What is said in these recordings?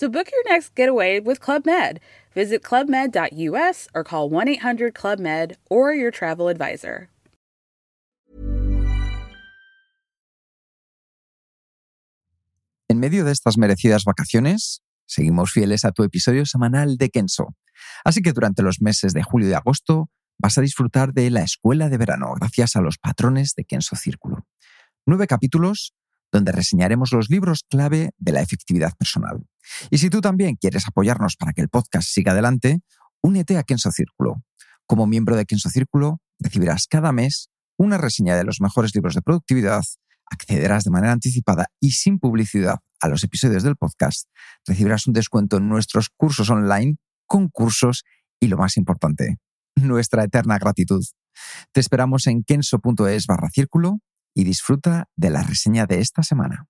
So book your next getaway with Club Med. Visit clubmed.us or call 1 800 Club Med or your travel advisor. En medio de estas merecidas vacaciones, seguimos fieles a tu episodio semanal de Kenso. Así que durante los meses de julio y agosto vas a disfrutar de la escuela de verano gracias a los patrones de Kenso Círculo. Nueve capítulos donde reseñaremos los libros clave de la efectividad personal. Y si tú también quieres apoyarnos para que el podcast siga adelante, únete a Kenso Círculo. Como miembro de Kenso Círculo, recibirás cada mes una reseña de los mejores libros de productividad, accederás de manera anticipada y sin publicidad a los episodios del podcast, recibirás un descuento en nuestros cursos online, concursos y lo más importante, nuestra eterna gratitud. Te esperamos en kenso.es barra círculo y disfruta de la reseña de esta semana.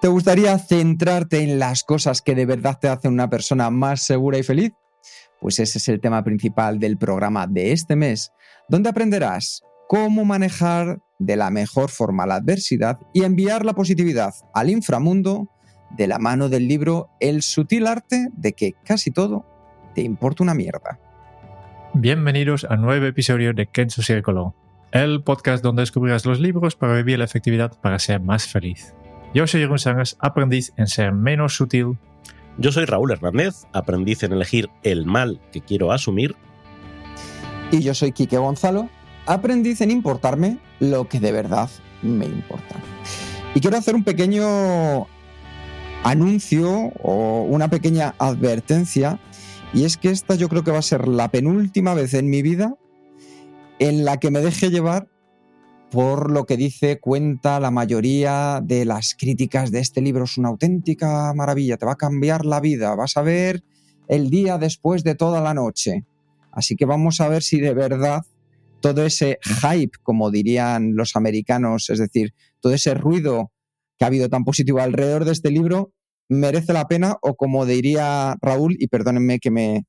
¿Te gustaría centrarte en las cosas que de verdad te hacen una persona más segura y feliz? Pues ese es el tema principal del programa de este mes, donde aprenderás cómo manejar de la mejor forma la adversidad y enviar la positividad al inframundo de la mano del libro El sutil arte de que casi todo te importa una mierda. Bienvenidos a nuevo episodio de Kenzo Círculo, el podcast donde descubrirás los libros para vivir la efectividad para ser más feliz. Yo soy Jeroen Sánchez, aprendiz en ser menos sutil. Yo soy Raúl Hernández, aprendiz en elegir el mal que quiero asumir. Y yo soy Quique Gonzalo, aprendiz en importarme lo que de verdad me importa. Y quiero hacer un pequeño anuncio o una pequeña advertencia y es que esta yo creo que va a ser la penúltima vez en mi vida en la que me deje llevar por lo que dice, cuenta la mayoría de las críticas de este libro. Es una auténtica maravilla, te va a cambiar la vida, vas a ver el día después de toda la noche. Así que vamos a ver si de verdad todo ese hype, como dirían los americanos, es decir, todo ese ruido que ha habido tan positivo alrededor de este libro, merece la pena o como diría Raúl, y perdónenme que me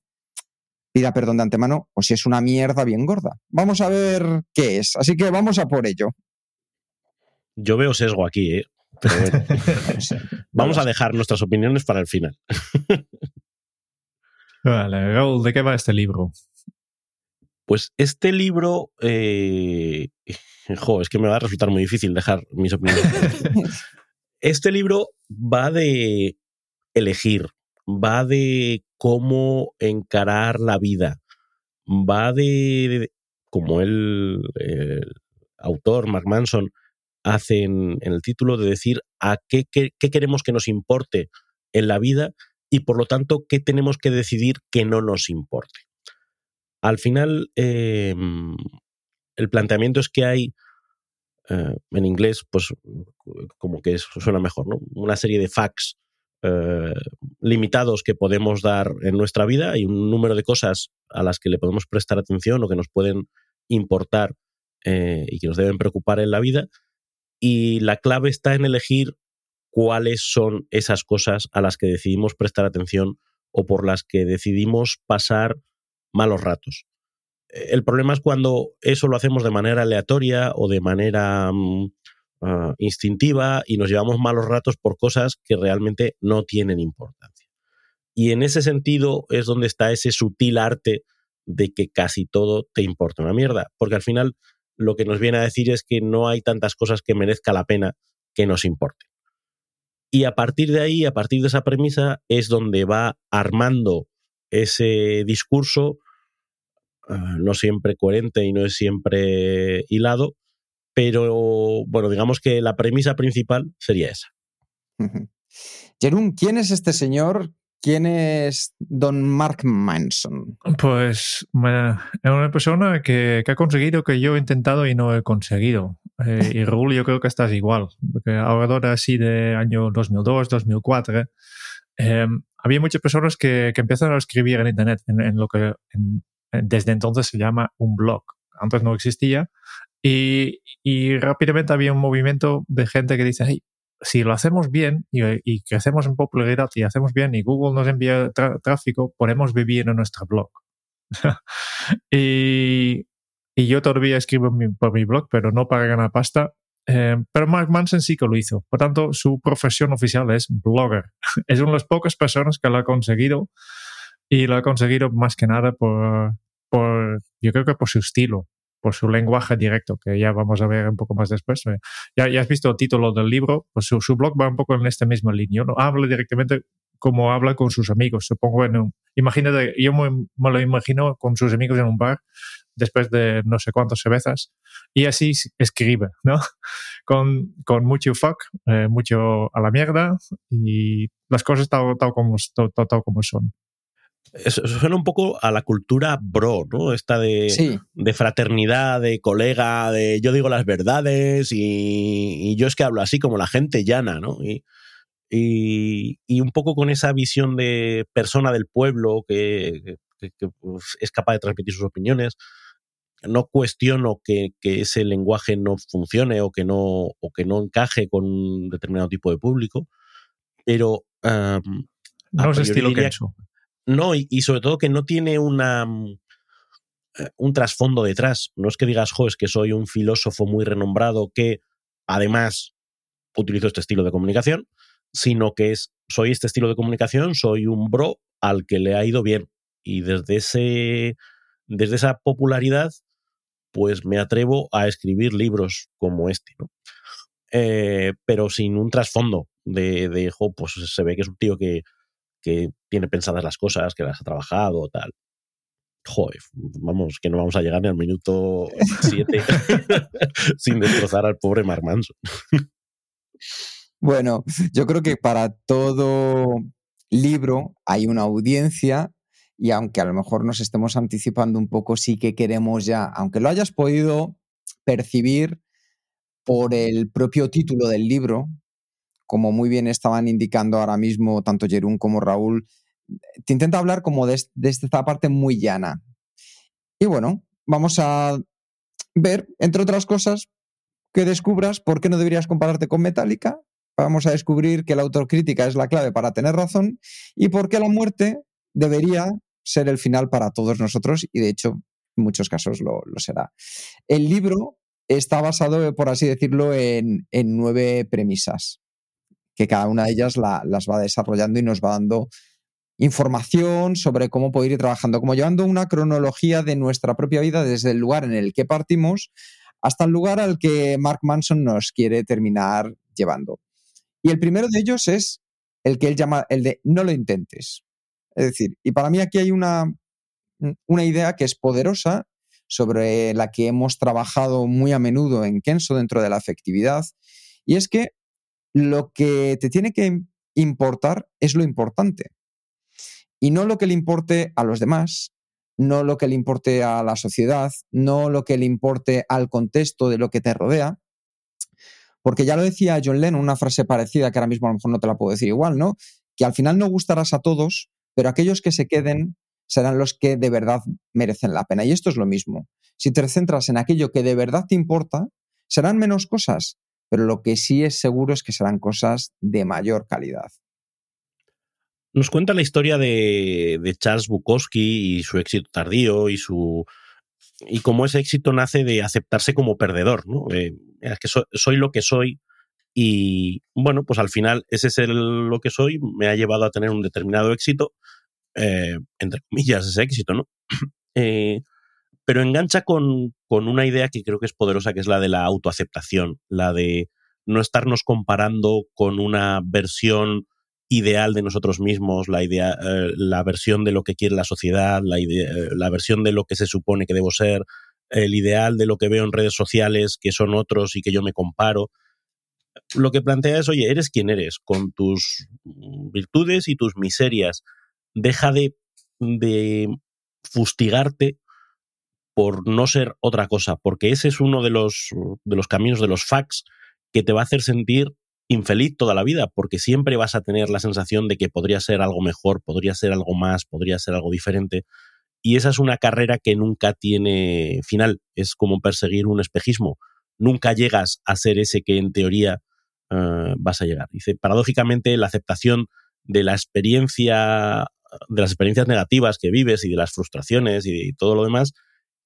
pida perdón de antemano, o si es una mierda bien gorda. Vamos a ver qué es. Así que vamos a por ello. Yo veo sesgo aquí, ¿eh? vamos a dejar nuestras opiniones para el final. vale, Raúl, ¿de qué va este libro? Pues este libro, eh, jo, es que me va a resultar muy difícil dejar mis opiniones. Este libro va de elegir, va de cómo encarar la vida, va de, como el, autor, Mark Manson, hace en, el título, de decir a qué, queremos que nos importe en la vida y por lo tanto qué tenemos que decidir que no nos importe. Al final, em, el planteamiento es que hay eh, en inglés, pues como que suena mejor, ¿no? Una serie de facts eh, limitados que podemos dar en nuestra vida y un número de cosas a las que le podemos prestar atención o que nos pueden importar eh, y que nos deben preocupar en la vida. Y la clave está en elegir cuáles son esas cosas a las que decidimos prestar atención o por las que decidimos pasar malos ratos el problema es cuando eso lo hacemos de manera aleatoria o de manera mm, ah, instintiva y nos llevamos malos ratos por cosas que realmente no tienen importancia. Y en ese sentido es donde está ese sutil arte de que casi todo te importa una mierda, porque al final lo que nos viene a decir es que no hay tantas cosas que merezca la pena que nos importen. Y a partir de ahí, a partir de esa premisa, es donde va armando ese discurso Ah, no siempre coherente y no es siempre hilado, pero bueno, digamos que la premisa principal sería esa. Jerún, ¿quién es este señor ¿Quién es don Mark Manson? Pues es una persona que, ha conseguido que yo he intentado y no he conseguido. Eh, y Raúl, yo creo que estás igual, porque ahora así de año 2002, 2004, eh, había muchas personas que, que empiezan a escribir en Internet, en, lo que desde entonces se llama un blog. Antes no existía. Y, y, rápidamente había un movimiento de gente que dice, hey, si lo hacemos bien y, y, crecemos en popularidad y hacemos bien y Google nos envía tráfico, podemos vivir en nuestro blog. y, y, yo todavía escribo por mi blog, pero no para ganar pasta. Eh, pero Mark Manson sí que lo hizo. Por tanto, su profesión oficial es blogger. es una de las pocas personas que lo ha conseguido y lo ha conseguido más que nada por, por yo creo que por su estilo por su lenguaje directo, que ya vamos a ver un poco más después. Eh, ya, ya has visto el título del libro, pues su, su blog va un poco en esta misma línea. ¿no? Habla directamente como habla con sus amigos. Supongo en un, imagínate, yo me, lo imagino con sus amigos en un bar después de no sé cuántas cervezas y así escribe, ¿no? Con, con mucho fuck, eh, mucho a la mierda y las cosas tal, tal, como, tal, tal como son. Eso suena un poco a la cultura bro, ¿no? Esta de, de fraternidad, de colega, de yo digo las verdades y, yo es que hablo así como la gente llana, ¿no? Y, y, un poco con esa visión de persona del pueblo que, pues, es capaz de transmitir sus opiniones. No cuestiono que, ese lenguaje no funcione o que no, o que no encaje con un determinado tipo de público, pero... no es estilo que no, y, sobre todo que no tiene una, mm, eh, un trasfondo detrás. No es que digas, jo, es que soy un filósofo muy renombrado que además utilizo este estilo de comunicación, sino que es, soy este estilo de comunicación, soy un bro al que le ha ido bien. Y desde, ese, desde esa popularidad, pues me atrevo a escribir libros como este, ¿no? Eh, pero sin un trasfondo de, de, jo, pues se ve que es un tío que, que tiene pensadas las cosas, que las ha trabajado, tal. Joder, vamos, que no vamos a llegar ni al minuto 7 sin destrozar al pobre Mark Manson. bueno, yo creo que para todo libro hay una audiencia y aunque a lo mejor nos estemos anticipando un poco, sí que queremos ya, aunque lo hayas podido percibir por el propio título del libro, como muy bien estaban indicando ahora mismo tanto Jerún como Raúl, te intenta hablar como de, esta parte muy llana. Y bueno, vamos a ver, entre otras cosas, que descubras por qué no deberías compararte con Metallica. Vamos a descubrir que la autocrítica es la clave para tener razón y por qué la muerte debería ser el final para todos nosotros y de hecho en muchos casos lo, será. El libro está basado, por así decirlo, en nueve premisas que cada una de ellas las va desarrollando y nos va dando información sobre cómo poder ir trabajando, como llevando una cronología de nuestra propia vida desde el lugar en el que partimos hasta el lugar al que Mark Manson nos quiere terminar llevando. Y el primero de ellos es el que él llama el de no lo intentes. Es decir, y para mí aquí hay una, una idea que es poderosa, sobre la que hemos trabajado muy a menudo en Kenso dentro de la afectividad, y es que lo que te tiene que importar es lo importante. Y no lo que le importe a los demás, no lo que le importe a la sociedad, no lo que le importe al contexto de lo que te rodea. Porque ya lo decía John Lennon, una frase parecida que ahora mismo a lo mejor no te la puedo decir igual, ¿no? Que al final no gustarás a todos, pero aquellos que se queden serán los que de verdad merecen la pena. Y esto es lo mismo. Si te centras en aquello que de verdad te importa, serán menos cosas, pero lo que sí es seguro es que serán cosas de mayor calidad. Nos cuenta la historia de, Charles Bukowski y su éxito tardío y su y cómo ese éxito nace de aceptarse como perdedor, ¿no? es que soy lo que soy y bueno, pues al final ese es lo que soy, me ha llevado a tener un determinado éxito, eh, entre comillas ese éxito, ¿no? Eh, pero engancha con, una idea que creo que es poderosa, que es la de la autoaceptación, la de no estarnos comparando con una versión ideal de nosotros mismos, la idea, eh, la versión de lo que quiere la sociedad, la, idea, eh, la versión de lo que se supone que debo ser, el ideal de lo que veo en redes sociales, que son otros y que yo me comparo. lo que plantea es, oye, eres quien eres, con tus virtudes y tus miserias. Deja de, de fustigarte por no ser otra cosa, porque ese es uno de los, de los caminos de los facts que te va a hacer sentir infeliz toda la vida, porque siempre vas a tener la sensación de que podría ser algo mejor, podría ser algo más, podría ser algo diferente. Y esa es una carrera que nunca tiene final, es como perseguir un espejismo. Nunca llegas a ser ese que en teoría eh, vas a llegar. Dice, paradójicamente, la aceptación de la experiencia, de las experiencias negativas que vives y de las frustraciones y todo lo demás,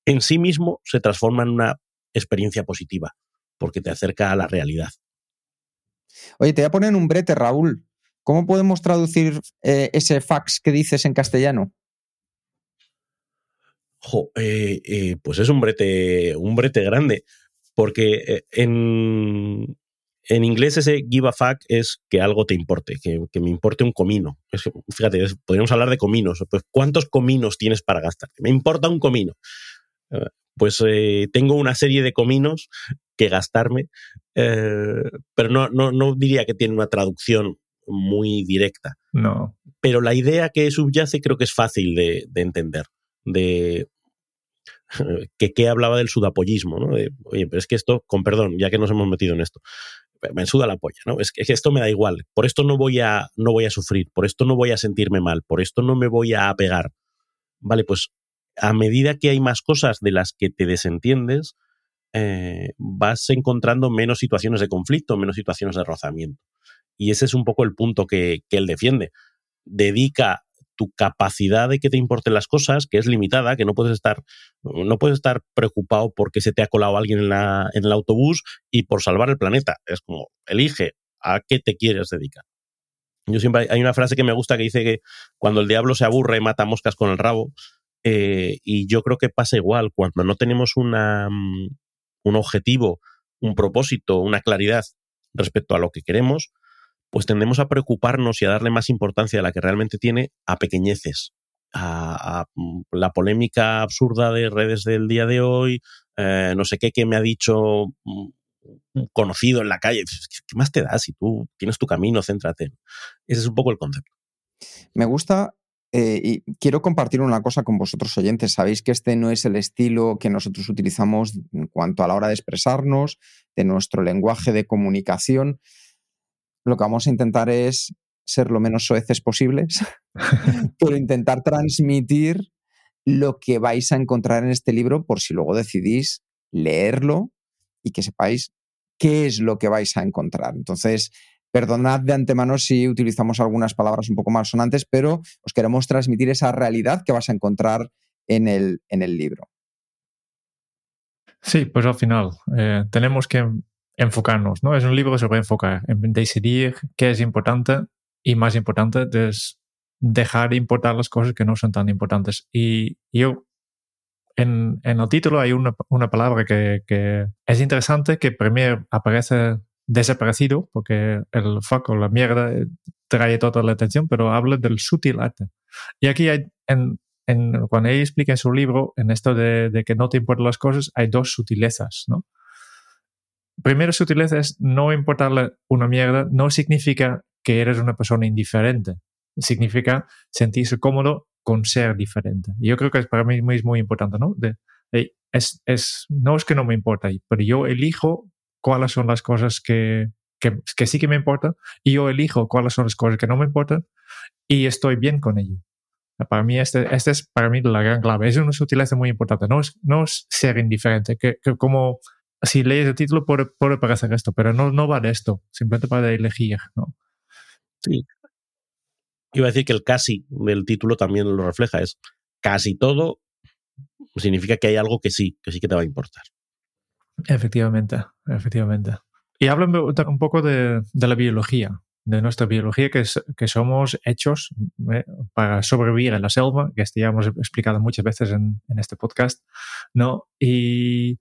en sí mismo se transforma en una experiencia positiva, porque te acerca a la realidad. Oye, te voy a poner un brete, Raúl. ¿Cómo podemos traducir eh, ese fax que dices en castellano? Eh, eh, pues es un brete, un brete grande, porque en, en inglés ese give a fuck es que algo te importe, que, me importe un comino. fíjate, podríamos hablar de cominos. Pues, ¿cuántos cominos tienes para gastar? Me importa un comino. Pues tengo una serie de cominos que gastarme, eh, pero no, no, no diría que tiene una traducción muy directa. No. Pero la idea que subyace creo que es fácil de, entender. De que, que hablaba del sudapollismo, ¿no? oye, pero es que esto, con perdón, ya que nos hemos metido en esto, me suda la polla, ¿no? Es que, esto me da igual. Por esto no voy a, no voy a sufrir, por esto no voy a sentirme mal, por esto no me voy a apegar. Vale, pues a medida que hay más cosas de las que te desentiendes, eh, vas encontrando menos situaciones de conflicto, menos situaciones de rozamiento. Y ese es un poco el punto que, él defiende. Dedica tu capacidad de que te importen las cosas, que es limitada, que no puedes estar, no puedes estar preocupado porque se te ha colado alguien en, la, en el autobús y por salvar el planeta. Es como, elige a qué te quieres dedicar. Yo siempre hay una frase que me gusta que dice que cuando el diablo se aburre mata moscas con el rabo. Eh, y yo creo que pasa igual cuando no tenemos mm, un objetivo, un propósito, una claridad respecto a lo que queremos, pues tendemos a preocuparnos y a darle más importancia a la que realmente tiene a pequeñeces, a, mm, la polémica absurda de redes del día de hoy, eh, no sé qué me ha dicho mm, conocido en la calle. ¿Qué más te da si tú tienes tu camino, céntrate? Ese es un poco el concepto. Me gusta eh, y quiero compartir una cosa con vosotros oyentes. Sabéis que este no es el estilo que nosotros utilizamos en cuanto a la hora de expresarnos, de nuestro lenguaje de comunicación. Lo que vamos a intentar es ser lo menos soeces posibles, pero intentar transmitir lo que vais a encontrar en este libro por si luego decidís leerlo y que sepáis qué es lo que vais a encontrar. Entonces, Perdonad de antemano si utilizamos algunas palabras un poco más sonantes, pero os queremos transmitir esa realidad que vas a encontrar en el, en el libro. Sí, pues al final eh, tenemos que enfocarnos, ¿no? Es un libro sobre enfocar, en decidir qué es importante y más importante es dejar de importar las cosas que no son tan importantes. Y yo, en, el título hay una, palabra que, que, es interesante, que primero aparece desaparecido, porque el foco, la mierda, eh, trae toda la atención, pero habla del sutil arte. Y aquí hay, en, en, cuando ella explica en su libro, en esto de, de, que no te importan las cosas, hay dos sutilezas, ¿no? Primera sutileza es no importarle una mierda, no significa que eres una persona indiferente, significa sentirse cómodo con ser diferente. Y yo creo que es, para mí es muy importante, ¿no? De, es, es, no es que no me importa, pero yo elijo cuáles son las cosas que, que, sí que me importan y yo elijo cuáles son las cosas que no me importan y estoy bien con ello. Para mí, este, este es para mí la gran clave. Es una sutileza muy importante. No es, no es ser indiferente, que, como si lees el título puede, puede, parecer esto, pero no, no va de esto, simplemente para elegir. ¿no? Sí. Iba a decir que el casi del título también lo refleja, es casi todo significa que hay algo que sí, que sí que te va a importar. Efectivamente, efectivamente. Y háblame un poco de, la biología, de nuestra biología, que, es, que somos hechos eh, para sobrevivir en la selva, que esto ya hemos explicado muchas veces en, este podcast, ¿no? Y,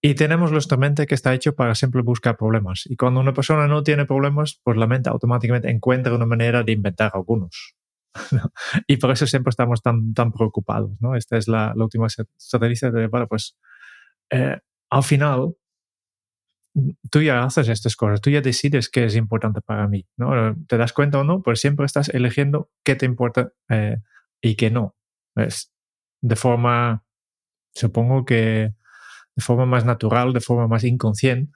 y tenemos nuestra mente que está hecho para siempre buscar problemas. Y cuando una persona no tiene problemas, pues la mente automáticamente encuentra una manera de inventar algunos. y por eso siempre estamos tan, tan preocupados, ¿no? Esta es la, última estrategia de, bueno, pues eh, al final, tú ya haces estas cosas, tú ya decides qué es importante para mí, ¿no? Te das cuenta o no, pues siempre estás eligiendo qué te importa eh, y qué no. Es de forma, supongo que de forma más natural, de forma más inconsciente,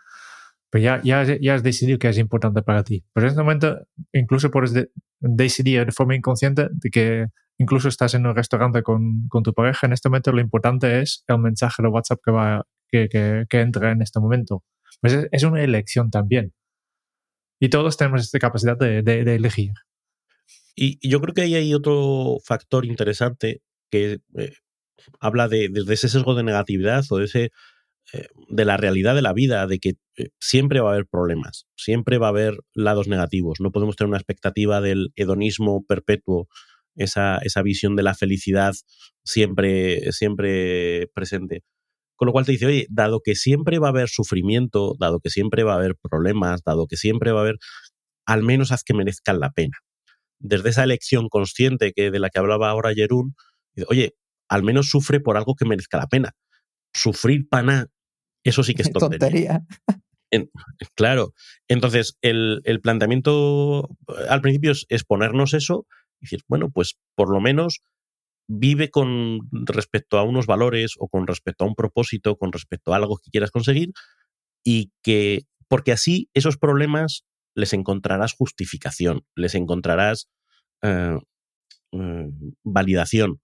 pero ya, ya, ya has decidido qué es importante para ti. Pero en este momento, incluso puedes decidir de forma inconsciente de que incluso estás en un restaurante con, con, tu pareja, en este momento lo importante es el mensaje de WhatsApp que, va, que, que, entra en este momento. Pues es, una elección también. Y todos tenemos esta capacidad de elegir. Y, yo creo que ahí hay otro factor interesante que eh, habla de, de, ese sesgo de negatividad o de ese eh, de la realidad de la vida, de que eh, siempre va a haber problemas, siempre va a haber lados negativos. No podemos tener una expectativa del hedonismo perpetuo, esa, esa visión de la felicidad siempre, siempre presente. Con lo cual te dice, oye, dado que siempre va a haber sufrimiento, dado que siempre va a haber problemas, dado que siempre va a haber, al menos haz que merezcan la pena. Desde esa elección consciente que de la que hablaba ahora Jerún, oye, al menos sufre por algo que merezca la pena. Sufrir pana, eso sí que es tontería. En, claro. Entonces, el, el, planteamiento al principio es, es ponernos eso y decir, bueno, pues por lo menos vive con respecto a unos valores o con respecto a un propósito, con respecto a algo que quieras conseguir y que, porque así esos problemas les encontrarás justificación, les encontrarás eh, eh, validación.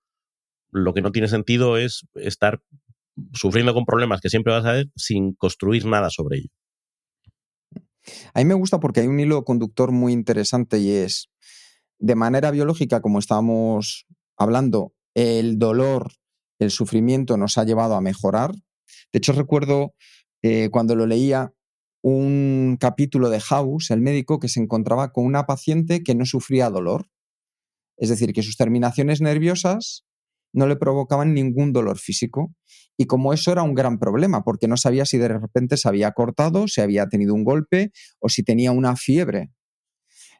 Lo que no tiene sentido es estar sufriendo con problemas que siempre vas a ver sin construir nada sobre ello. A mí me gusta porque hay un hilo conductor muy interesante y es, de manera biológica, como estábamos hablando, el dolor, el sufrimiento nos ha llevado a mejorar. De hecho, recuerdo eh, cuando lo leía un capítulo de House, el médico, que se encontraba con una paciente que no sufría dolor. Es decir, que sus terminaciones nerviosas no le provocaban ningún dolor físico. Y como eso era un gran problema, porque no sabía si de repente se había cortado, si había tenido un golpe o si tenía una fiebre.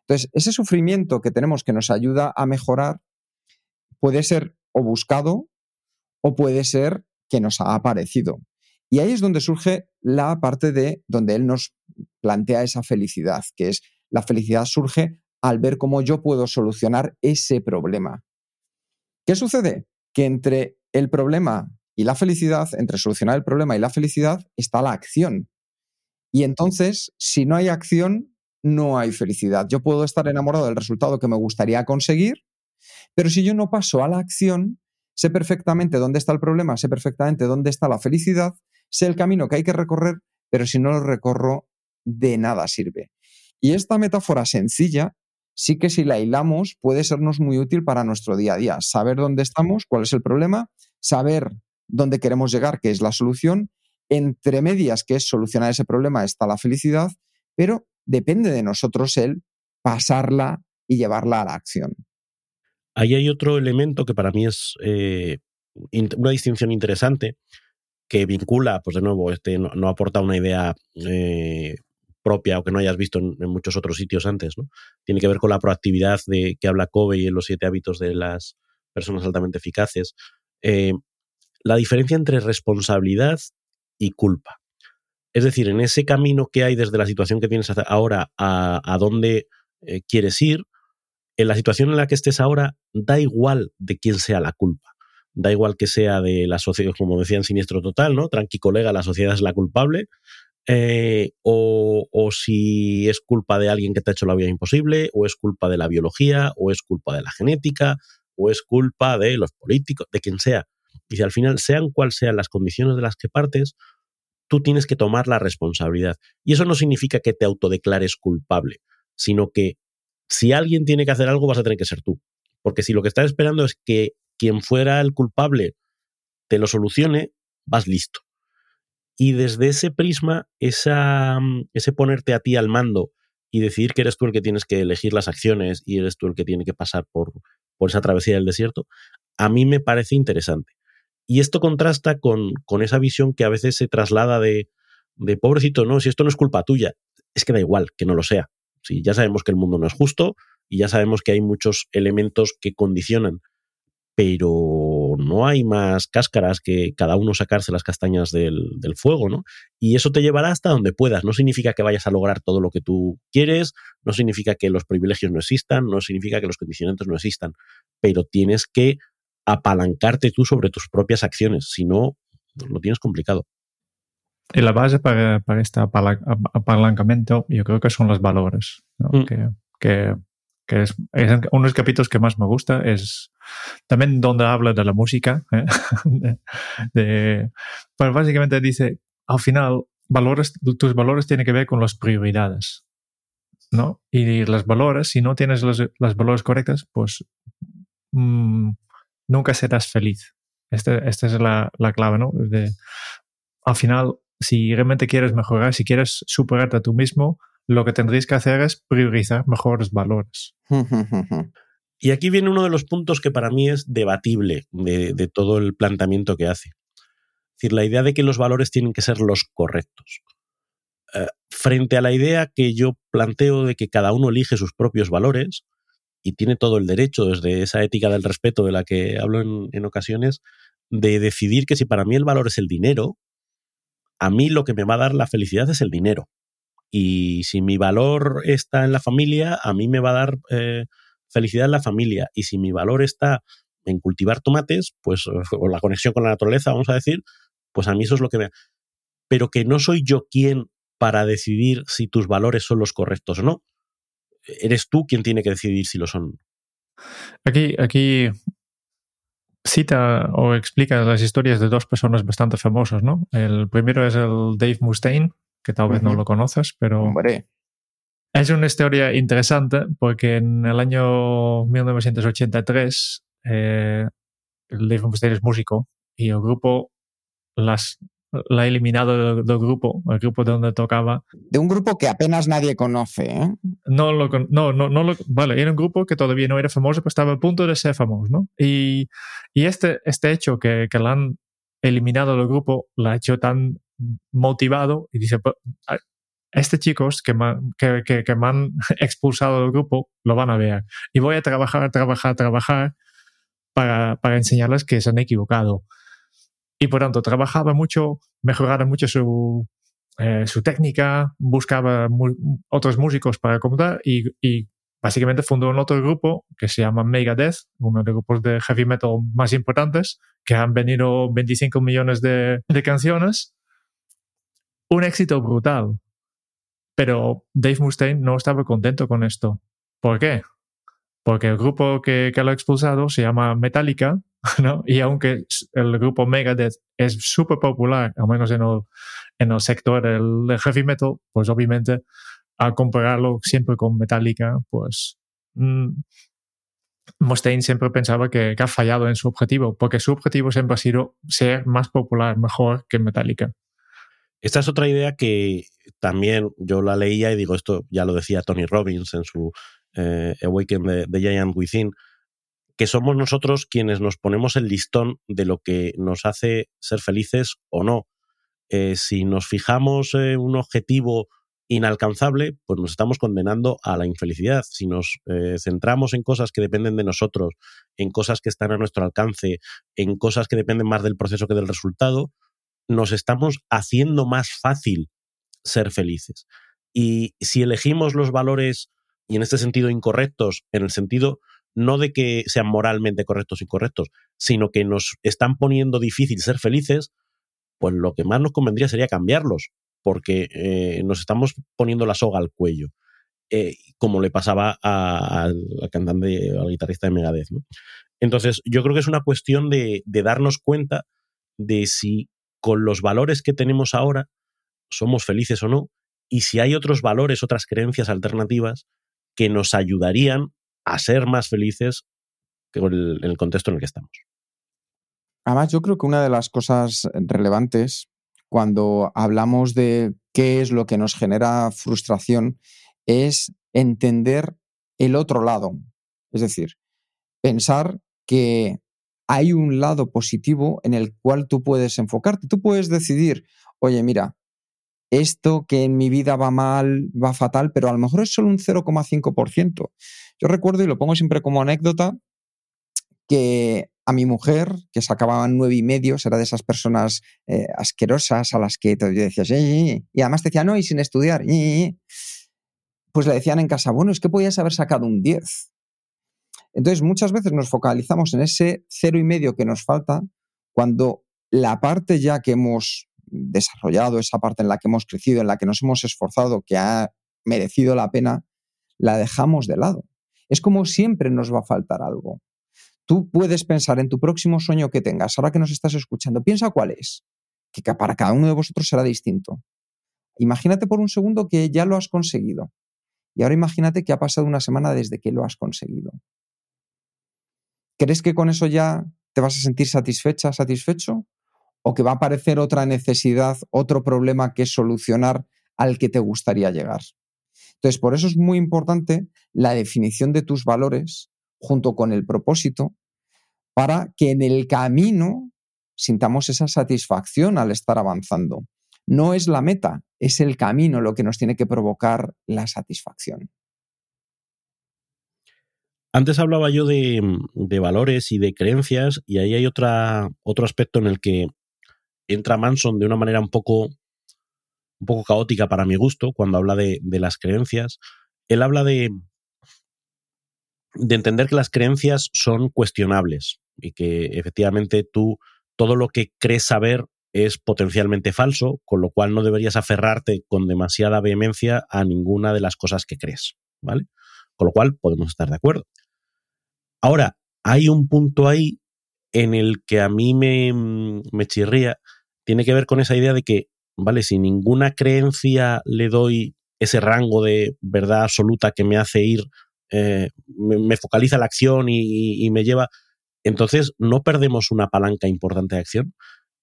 Entonces, ese sufrimiento que tenemos que nos ayuda a mejorar puede ser o buscado o puede ser que nos ha aparecido. Y ahí es donde surge la parte de donde él nos plantea esa felicidad, que es la felicidad surge al ver cómo yo puedo solucionar ese problema. ¿Qué sucede? Que entre el problema y la felicidad, entre solucionar el problema y la felicidad, está la acción. Y entonces, si no hay acción, no hay felicidad. Yo puedo estar enamorado del resultado que me gustaría conseguir, pero si yo no paso a la acción, sé perfectamente dónde está el problema, sé perfectamente dónde está la felicidad, sé el camino que hay que recorrer, pero si no lo recorro, de nada sirve. Y esta metáfora sencilla sí que si la hilamos puede sernos muy útil para nuestro día a día. Saber dónde estamos, cuál es el problema, saber dónde queremos llegar, que es la solución, entre medias, que es solucionar ese problema, está la felicidad, pero depende de nosotros el pasarla y llevarla a la acción. Ahí hay otro elemento que para mí es eh, una distinción interesante que vincula, pues de nuevo, este no, aporta una idea eh, propia o que no hayas visto en, muchos otros sitios antes, ¿no? Tiene que ver con la proactividad de que habla Covey en los siete hábitos de las personas altamente eficaces. Eh, la diferencia entre responsabilidad y culpa. Es decir, en ese camino que hay desde la situación que tienes ahora a, a dónde quieres ir, en la situación en la que estés ahora, da igual de quién sea la culpa. Da igual que sea de la sociedad, como decía en Siniestro Total, ¿no? Tranqui colega, la sociedad es la culpable. Eh, o, o, si es culpa de alguien que te ha hecho la vida imposible, o es culpa de la biología, o es culpa de la genética, o es culpa de los políticos, de quien sea. Y si al final, sean cuales sean las condiciones de las que partes, tú tienes que tomar la responsabilidad. Y eso no significa que te autodeclares culpable, sino que si alguien tiene que hacer algo, vas a tener que ser tú. Porque si lo que estás esperando es que quien fuera el culpable te lo solucione, vas listo. Y desde ese prisma, esa, ese ponerte a ti al mando y decidir que eres tú el que tienes que elegir las acciones y eres tú el que tiene que pasar por, por esa travesía del desierto, a mí me parece interesante. Y esto contrasta con, con esa visión que a veces se traslada de, de pobrecito, no, si esto no es culpa tuya, es que da igual que no lo sea. Si ya sabemos que el mundo no es justo y ya sabemos que hay muchos elementos que condicionan, pero no hay más cáscaras que cada uno sacarse las castañas del, fuego, ¿no? Y eso te llevará hasta donde puedas. No significa que vayas a lograr todo lo que tú quieres, no significa que los privilegios no existan, no significa que los condicionantes no existan, pero tienes que apalancarte tú sobre tus propias acciones, si no, lo tienes complicado. Y la base para, para este apalancamiento yo creo que son los valores, ¿no? mm. que, que que es, es, uno de los capítulos que más me gusta, es también donde habla de la música. ¿eh? de, de, pero básicamente dice, al final, valores, tus valores tienen que ver con las prioridades. ¿no? Y los valores, si no tienes los, los valores correctos, pues mmm, nunca serás feliz. Esta este es la, la, clave, ¿no? De, al final, si realmente quieres mejorar, si quieres superarte a tú mismo, lo que tendréis que hacer es priorizar mejores valores. y aquí viene uno de los puntos que para mí es debatible de, todo el planteamiento que hace. Es decir, la idea de que los valores tienen que ser los correctos. Uh, frente a la idea que yo planteo de que cada uno elige sus propios valores y tiene todo el derecho, desde esa ética del respeto de la que hablo en ocasiones, de decidir que si para mí el valor es el dinero, a mí lo que me va a dar la felicidad es el dinero. Y si mi valor está en la familia, a mí me va a dar eh, felicidad en la familia. Y si mi valor está en cultivar tomates, pues, o la conexión con la naturaleza, vamos a decir, pues a mí eso es lo que me... Pero que no soy yo quien para decidir si tus valores son los correctos o no. Eres tú quien tiene que decidir si lo son. Aquí, aquí cita o explica las historias de dos personas bastante famosas, ¿no? El primero es el Dave Mustaine, que tal vez uh -huh. no lo conoces, pero Hombre. es una historia interesante porque en el año 1983 eh, el Dave Mustaine es músico y el grupo las la ha eliminado del, del, grupo, el grupo de donde tocaba. De un grupo que apenas nadie conoce, ¿eh? No, lo, no, no, no lo, vale, era un grupo que todavía no era famoso, pero estaba a punto de ser famoso, ¿no? Y, y este, este hecho que, que la han eliminado del grupo la ha hecho tan motivado y dice, este chicos que me, que, que, que me han expulsado del grupo lo van a ver. Y voy a trabajar, trabajar, trabajar para, para enseñarles que se han equivocado. Y por tanto, trabajaba mucho, mejoraba mucho su, eh, su técnica, buscaba otros músicos para contar y, y, básicamente fundó un otro grupo que se llama Megadeth, uno de los grupos de heavy metal más importantes, que han venido 25 millones de, de canciones. Un éxito brutal. Pero Dave Mustaine no estaba contento con esto. ¿Por qué? Porque el grupo que, lo ha expulsado se llama Metallica ¿no? Y aunque el grupo Megadeth es súper popular, al menos en el, sector del, heavy metal, pues obviamente al compararlo siempre con Metallica, pues mmm, siempre pensaba que, ha fallado en su objetivo, porque su objetivo siempre ha sido ser más popular, mejor que Metallica. Esta es otra idea que también yo la leía y digo, esto ya lo decía Tony Robbins en su eh, Awaken the, Giant Within, que somos nosotros quienes nos ponemos el listón de lo que nos hace ser felices o no. Eh, si nos fijamos en un objetivo inalcanzable, pues nos estamos condenando a la infelicidad. Si nos eh, centramos en cosas que dependen de nosotros, en cosas que están a nuestro alcance, en cosas que dependen más del proceso que del resultado, nos estamos haciendo más fácil ser felices. Y si elegimos los valores, y en este sentido incorrectos, en el sentido no de que sean moralmente correctos o incorrectos, sino que nos están poniendo difícil ser felices, pues lo que más nos convendría sería cambiarlos, porque eh, nos estamos poniendo la soga al cuello, eh, como le pasaba al cantante, al guitarrista de Megadeth. ¿no? Entonces, yo creo que es una cuestión de darnos cuenta de si con los valores que tenemos ahora somos felices o no, y si hay otros valores, otras creencias alternativas que nos ayudarían a ser más felices en el, el contexto en el que estamos. Además, yo creo que una de las cosas relevantes cuando hablamos de qué es lo que nos genera frustración es entender el otro lado. Es decir, pensar que hay un lado positivo en el cual tú puedes enfocarte. Tú puedes decidir, oye, mira, esto que en mi vida va mal, va fatal, pero a lo mejor es solo un 0,5%. Yo recuerdo, y lo pongo siempre como anécdota, que a mi mujer, que sacaban nueve y medio, era de esas personas eh, asquerosas a las que te decías, y además te decía, no, y sin estudiar, pues le decían en casa, bueno, es que podías haber sacado un 10. Entonces, muchas veces nos focalizamos en ese cero y medio que nos falta cuando la parte ya que hemos desarrollado, esa parte en la que hemos crecido, en la que nos hemos esforzado, que ha merecido la pena, la dejamos de lado. Es como siempre nos va a faltar algo. Tú puedes pensar en tu próximo sueño que tengas, ahora que nos estás escuchando, piensa cuál es, que para cada uno de vosotros será distinto. Imagínate por un segundo que ya lo has conseguido. Y ahora imagínate que ha pasado una semana desde que lo has conseguido. ¿Crees que con eso ya te vas a sentir satisfecha, satisfecho? ¿O que va a aparecer otra necesidad, otro problema que solucionar al que te gustaría llegar? Entonces, por eso es muy importante la definición de tus valores junto con el propósito para que en el camino sintamos esa satisfacción al estar avanzando. No es la meta, es el camino lo que nos tiene que provocar la satisfacción. Antes hablaba yo de, valores y de creencias y ahí hay otro aspecto en el que entra Manson de una manera un poco, un poco caótica para mi gusto cuando habla de, las creencias. Él habla de, de entender que las creencias son cuestionables y que efectivamente tú todo lo que crees saber es potencialmente falso, con lo cual no deberías aferrarte con demasiada vehemencia a ninguna de las cosas que crees, ¿vale? Con lo cual podemos estar de acuerdo. Ahora, hay un punto ahí en el que a mí me, chirría, tiene que ver con esa idea de que, ¿vale? Si ninguna creencia le doy ese rango de verdad absoluta que me hace ir, eh, me, focaliza la acción y, me lleva, entonces no perdemos una palanca importante de acción.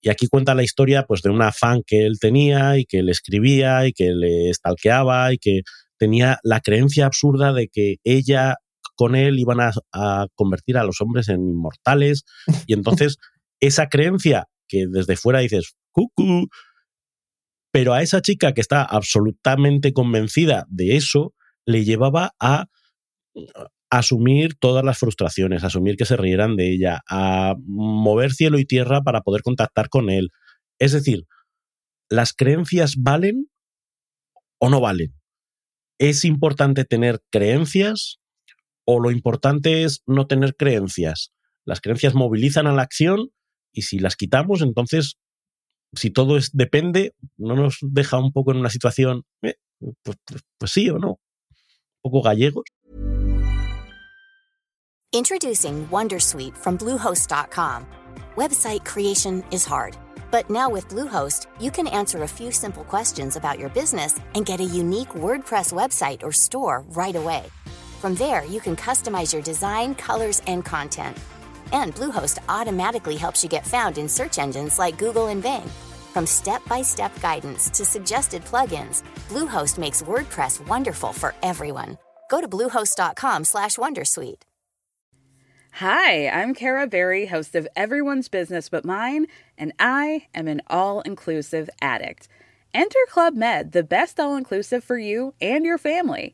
Y aquí cuenta la historia pues, de una fan que él tenía y que le escribía y que le stalkeaba y que tenía la creencia absurda de que ella con él iban a, convertir a los hombres en inmortales. Y entonces esa creencia que desde fuera dices, cucú, pero a esa chica que está absolutamente convencida de eso, le llevaba a asumir todas las frustraciones, asumir que se rieran de ella, a mover cielo y tierra para poder contactar con él. Es decir, ¿las creencias valen o no valen? ¿Es importante tener creencias o lo importante es no tener creencias? Las creencias movilizan a la acción y si las quitamos, entonces, si todo es, depende, no nos deja un poco en una situación, eh, pues, pues, pues sí o no, un poco gallegos. Introducing Wondersuite from Bluehost.com. Website creation is hard, but now with Bluehost, you can answer a few simple questions about your business and get a unique WordPress website or store right away. From there, you can customize your design, colors, and content. And Bluehost automatically helps you get found in search engines like Google and Bing. From step-by-step guidance to suggested plugins, Bluehost makes WordPress wonderful for everyone. Go to bluehost.com/wondersuite. Hi, I'm Kara Berry, host of Everyone's Business But Mine, and I am an all inclusive addict. Enter Club Med, the best all inclusive for you and your family.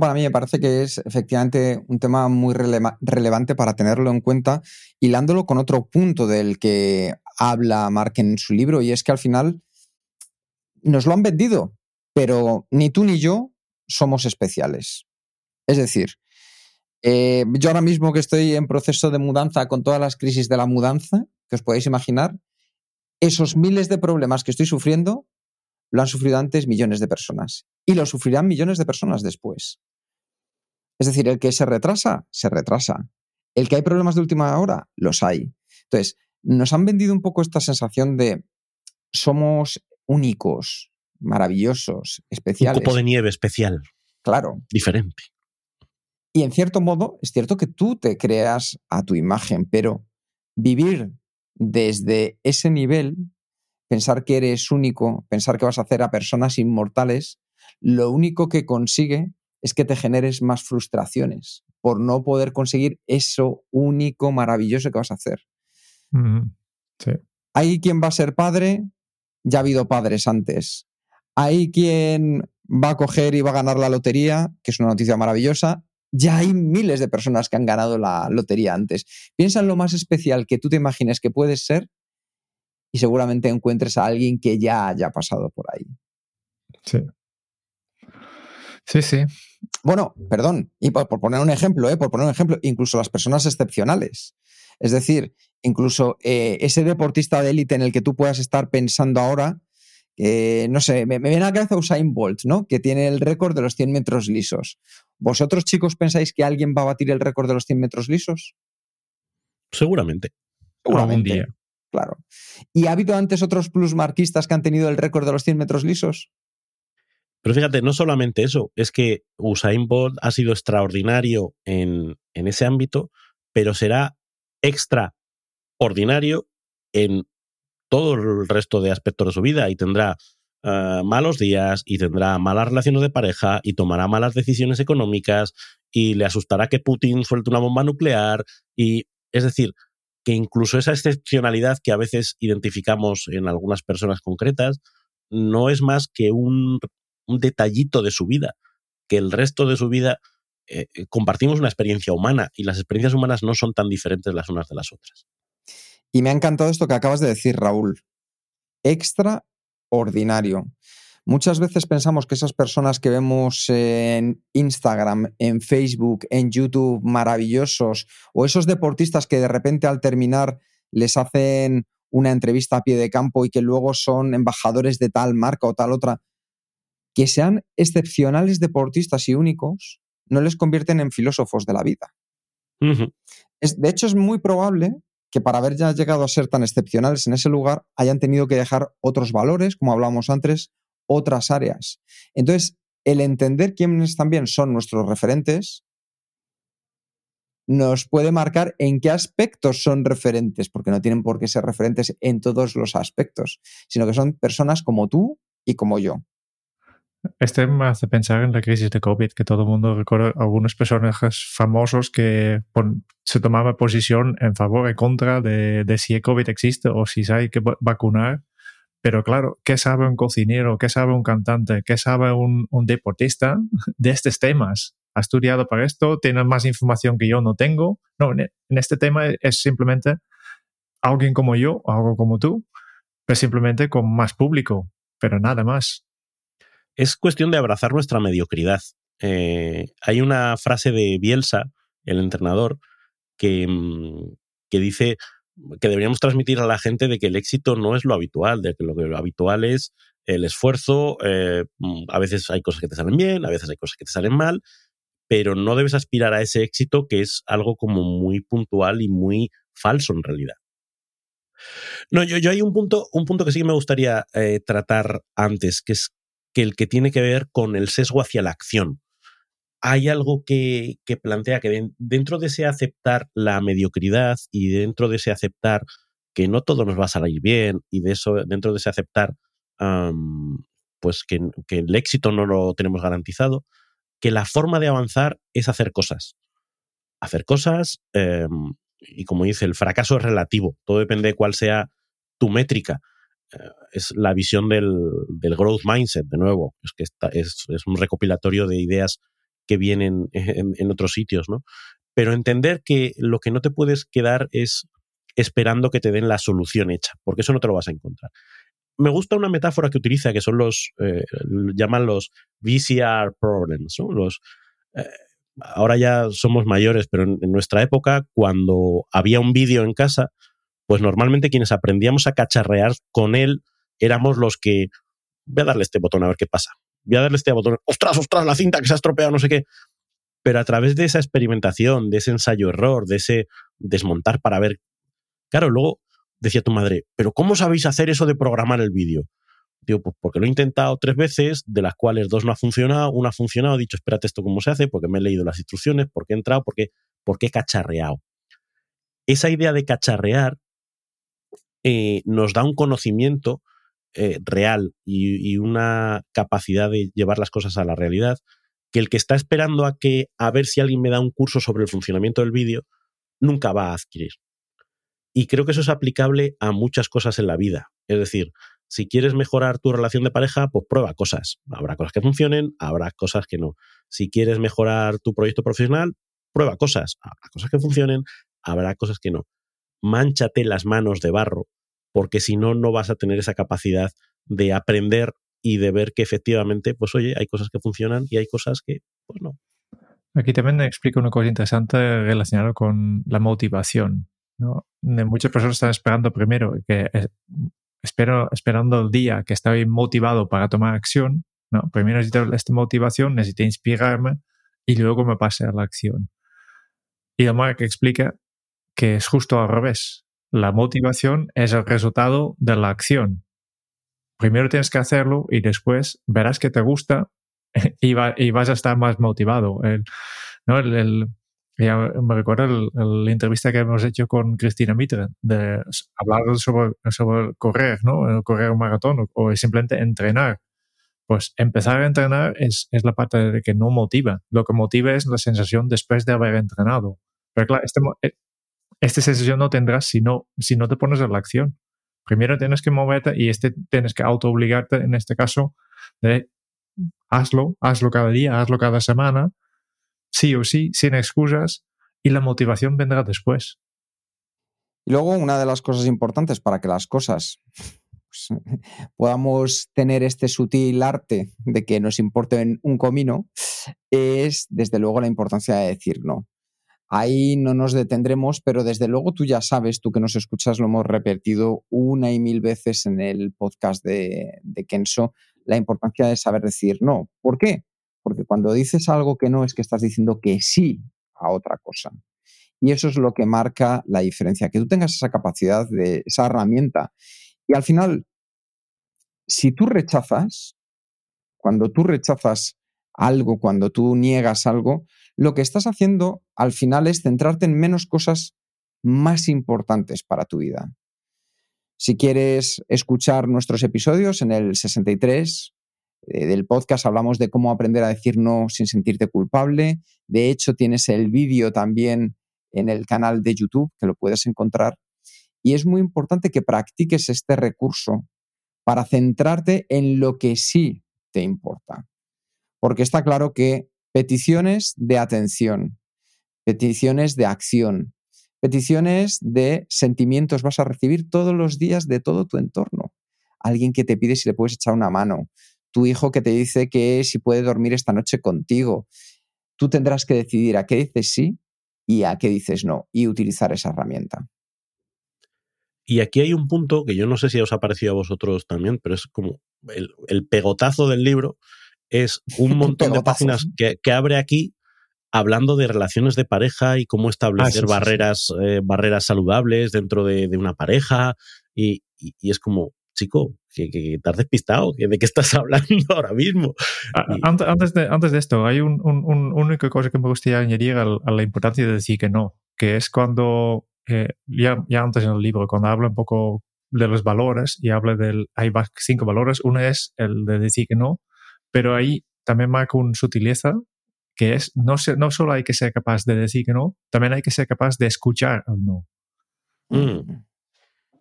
Para mí me parece que es efectivamente un tema muy releva relevante para tenerlo en cuenta, hilándolo con otro punto del que habla Mark en su libro, y es que al final nos lo han vendido, pero ni tú ni yo somos especiales. Es decir, eh, yo ahora mismo que estoy en proceso de mudanza con todas las crisis de la mudanza, que os podéis imaginar, esos miles de problemas que estoy sufriendo lo han sufrido antes millones de personas y lo sufrirán millones de personas después. Es decir, el que se retrasa, se retrasa. El que hay problemas de última hora, los hay. Entonces, nos han vendido un poco esta sensación de somos únicos, maravillosos, especiales. Un copo de nieve especial. Claro. Diferente. Y en cierto modo, es cierto que tú te creas a tu imagen, pero vivir desde ese nivel, pensar que eres único, pensar que vas a hacer a personas inmortales, lo único que consigue es que te generes más frustraciones por no poder conseguir eso único, maravilloso que vas a hacer. Sí. Hay quien va a ser padre, ya ha habido padres antes. Hay quien va a coger y va a ganar la lotería, que es una noticia maravillosa. Ya hay miles de personas que han ganado la lotería antes. Piensa en lo más especial que tú te imagines que puedes ser y seguramente encuentres a alguien que ya haya pasado por ahí. Sí. Sí, sí. Bueno, perdón, y por, por poner un ejemplo, ¿eh? por poner un ejemplo, incluso las personas excepcionales. Es decir, incluso eh, ese deportista de élite en el que tú puedas estar pensando ahora, eh, no sé, me, me, viene a la cabeza Usain Bolt, ¿no? Que tiene el récord de los 100 metros lisos. ¿Vosotros, chicos, pensáis que alguien va a batir el récord de los 100 metros lisos? Seguramente. Seguramente. Algún día. Claro. ¿Y ha habido antes otros plusmarquistas que han tenido el récord de los 100 metros lisos? Pero fíjate, no solamente eso, es que Usain Bolt ha sido extraordinario en, en ese ámbito, pero será extraordinario en todo el resto de aspectos de su vida y tendrá uh, malos días y tendrá malas relaciones de pareja y tomará malas decisiones económicas y le asustará que Putin suelte una bomba nuclear y es decir, que incluso esa excepcionalidad que a veces identificamos en algunas personas concretas no es más que un, detallito de su vida, que el resto de su vida eh, compartimos una experiencia humana y las experiencias humanas no son tan diferentes las unas de las otras. Y me ha encantado esto que acabas de decir, Raúl. Extraordinario. Muchas veces pensamos que esas personas que vemos en Instagram, en Facebook, en YouTube, maravillosos, o esos deportistas que de repente al terminar les hacen una entrevista a pie de campo y que luego son embajadores de tal marca o tal otra, que sean excepcionales deportistas y únicos, no les convierten en filósofos de la vida. Uh -huh. Es, de hecho, es muy probable que para haber ya llegado a ser tan excepcionales en ese lugar hayan tenido que dejar otros valores, como hablábamos antes, otras áreas. Entonces, el entender quiénes también son nuestros referentes nos puede marcar en qué aspectos son referentes, porque no tienen por qué ser referentes en todos los aspectos, sino que son personas como tú y como yo. Este me hace pensar en la crisis de COVID, que todo el mundo recuerda algunos personajes famosos que se tomaban posición en favor y contra de, si el COVID existe o si hay que vacunar. Pero claro, ¿qué sabe un cocinero? ¿Qué sabe un cantante? ¿Qué sabe un, deportista de estos temas? ¿Ha estudiado para esto? ¿Tiene más información que yo no tengo? No, en, en este tema es simplemente alguien como yo, algo como tú, pero simplemente con más público, pero nada más es cuestión de abrazar nuestra mediocridad. Eh, hay una frase de Bielsa, el entrenador, que, que, dice que deberíamos transmitir a la gente de que el éxito no es lo habitual, de que lo, que lo habitual es el esfuerzo. Eh, a veces hay cosas que te salen bien, a veces hay cosas que te salen mal, pero no debes aspirar a ese éxito que es algo como muy puntual y muy falso en realidad. No, yo, yo hay un punto, un punto que sí que me gustaría eh, tratar antes, que es que el que tiene que ver con el sesgo hacia la acción. Hay algo que, plantea que de, dentro de ese aceptar la mediocridad y dentro de ese aceptar que no todo nos va a salir bien y de eso, dentro de ese aceptar um, pues que, el éxito no lo tenemos garantizado, que la forma de avanzar es hacer cosas. Hacer cosas, eh, y como dice, el fracaso es relativo, todo depende de cuál sea tu métrica es la visión del, del, growth mindset, de nuevo, es que es, un recopilatorio de ideas que vienen en, otros sitios, ¿no? Pero entender que lo que no te puedes quedar es esperando que te den la solución hecha, porque eso no te lo vas a encontrar. Me gusta una metáfora que utiliza, que son los, eh, llaman los VCR problems. Los, eh, ahora ya somos mayores, pero en, en nuestra época, cuando había un vídeo en casa, pues normalmente quienes aprendíamos a cacharrear con él éramos los que voy a darle este botón a ver qué pasa. Voy a darle este botón, ostras, ostras, la cinta que se ha estropeado, no sé qué. Pero a través de esa experimentación, de ese ensayo-error, de ese desmontar para ver. Claro, luego decía tu madre, ¿pero cómo sabéis hacer eso de programar el vídeo? Digo, pues porque lo he intentado tres veces, de las cuales dos no ha funcionado, una ha funcionado, he dicho, espérate esto cómo se hace, porque me he leído las instrucciones, porque he entrado, porque, porque he cacharreado. Esa idea de cacharrear eh, nos da un conocimiento eh, real y, una capacidad de llevar las cosas a la realidad que el que está esperando a que a ver si alguien me da un curso sobre el funcionamiento del vídeo nunca va a adquirir. Y creo que eso es aplicable a muchas cosas en la vida. Es decir, si quieres mejorar tu relación de pareja, pues prueba cosas. Habrá cosas que funcionen, habrá cosas que no. Si quieres mejorar tu proyecto profesional, prueba cosas. Habrá cosas que funcionen, habrá cosas que no. Mánchate las manos de barro, porque si no, no vas a tener esa capacidad de aprender y de ver que efectivamente, pues oye, hay cosas que funcionan y hay cosas que, pues no. Aquí también explica una cosa interesante relacionada con la motivación. ¿no? Muchas personas están esperando primero que espero, esperando el día que estoy motivado para tomar acción. No, primero necesito esta motivación, necesito inspirarme y luego me pase a la acción. Y Mark explica que es justo al revés. La motivación es el resultado de la acción. Primero tienes que hacerlo y después verás que te gusta y, va, y vas a estar más motivado. El, ¿no? el, el, ya me recuerdo la entrevista que hemos hecho con Cristina Mitre, de hablar sobre, sobre correr, ¿no? Correr un maratón o, o, simplemente entrenar. Pues empezar a entrenar es, es la parte de que no motiva. Lo que motiva es la sensación después de haber entrenado. Pero claro, este, esta sensación no tendrás si no, si no te pones en la acción. Primero tienes que moverte y este tienes que auto-obligarte, en este caso, de hazlo, hazlo cada día, hazlo cada semana, sí o sí, sin excusas, y la motivación vendrá después. Y luego una de las cosas importantes para que las cosas pues, podamos tener este sutil arte de que nos importe un comino es desde luego la importancia de decir no. Ahí no nos detendremos, pero desde luego tú ya sabes, tú que nos escuchas, lo hemos repetido una y mil veces en el podcast de, de Kenso, la importancia de saber decir no. ¿Por qué? Porque cuando dices algo que no es que estás diciendo que sí a otra cosa. Y eso es lo que marca la diferencia, que tú tengas esa capacidad, de esa herramienta. Y al final, si tú rechazas, cuando tú rechazas algo, cuando tú niegas algo, lo que estás haciendo al final es centrarte en menos cosas más importantes para tu vida. Si quieres escuchar nuestros episodios, en el 63 eh, del podcast hablamos de cómo aprender a decir no sin sentirte culpable. De hecho, tienes el vídeo también en el canal de YouTube, que lo puedes encontrar. Y es muy importante que practiques este recurso para centrarte en lo que sí te importa. Porque está claro que peticiones de atención, peticiones de acción, peticiones de sentimientos vas a recibir todos los días de todo tu entorno. Alguien que te pide si le puedes echar una mano, tu hijo que te dice que si puede dormir esta noche contigo. Tú tendrás que decidir a qué dices sí y a qué dices no y utilizar esa herramienta. Y aquí hay un punto que yo no sé si os ha parecido a vosotros también, pero es como el, el pegotazo del libro, es un montón de páginas que, que, abre aquí hablando de relaciones de pareja y cómo establecer ah, sí, barreras, sí, sí. Eh, barreras saludables dentro de, de una pareja. Y, y, y, es como, chico, que, que te has despistado, de qué estás hablando ahora mismo. Antes de, antes de esto, hay un, un, un, única cosa que me gustaría añadir a, a, la importancia de decir que no, que es cuando, eh, ya, ya antes en el libro, cuando habla un poco de los valores y habla del, hay cinco valores, uno es el de decir que no, pero ahí también marca una sutileza que es, no, se, no solo hay que ser capaz de decir que no, también hay que ser capaz de escuchar el no. Mm.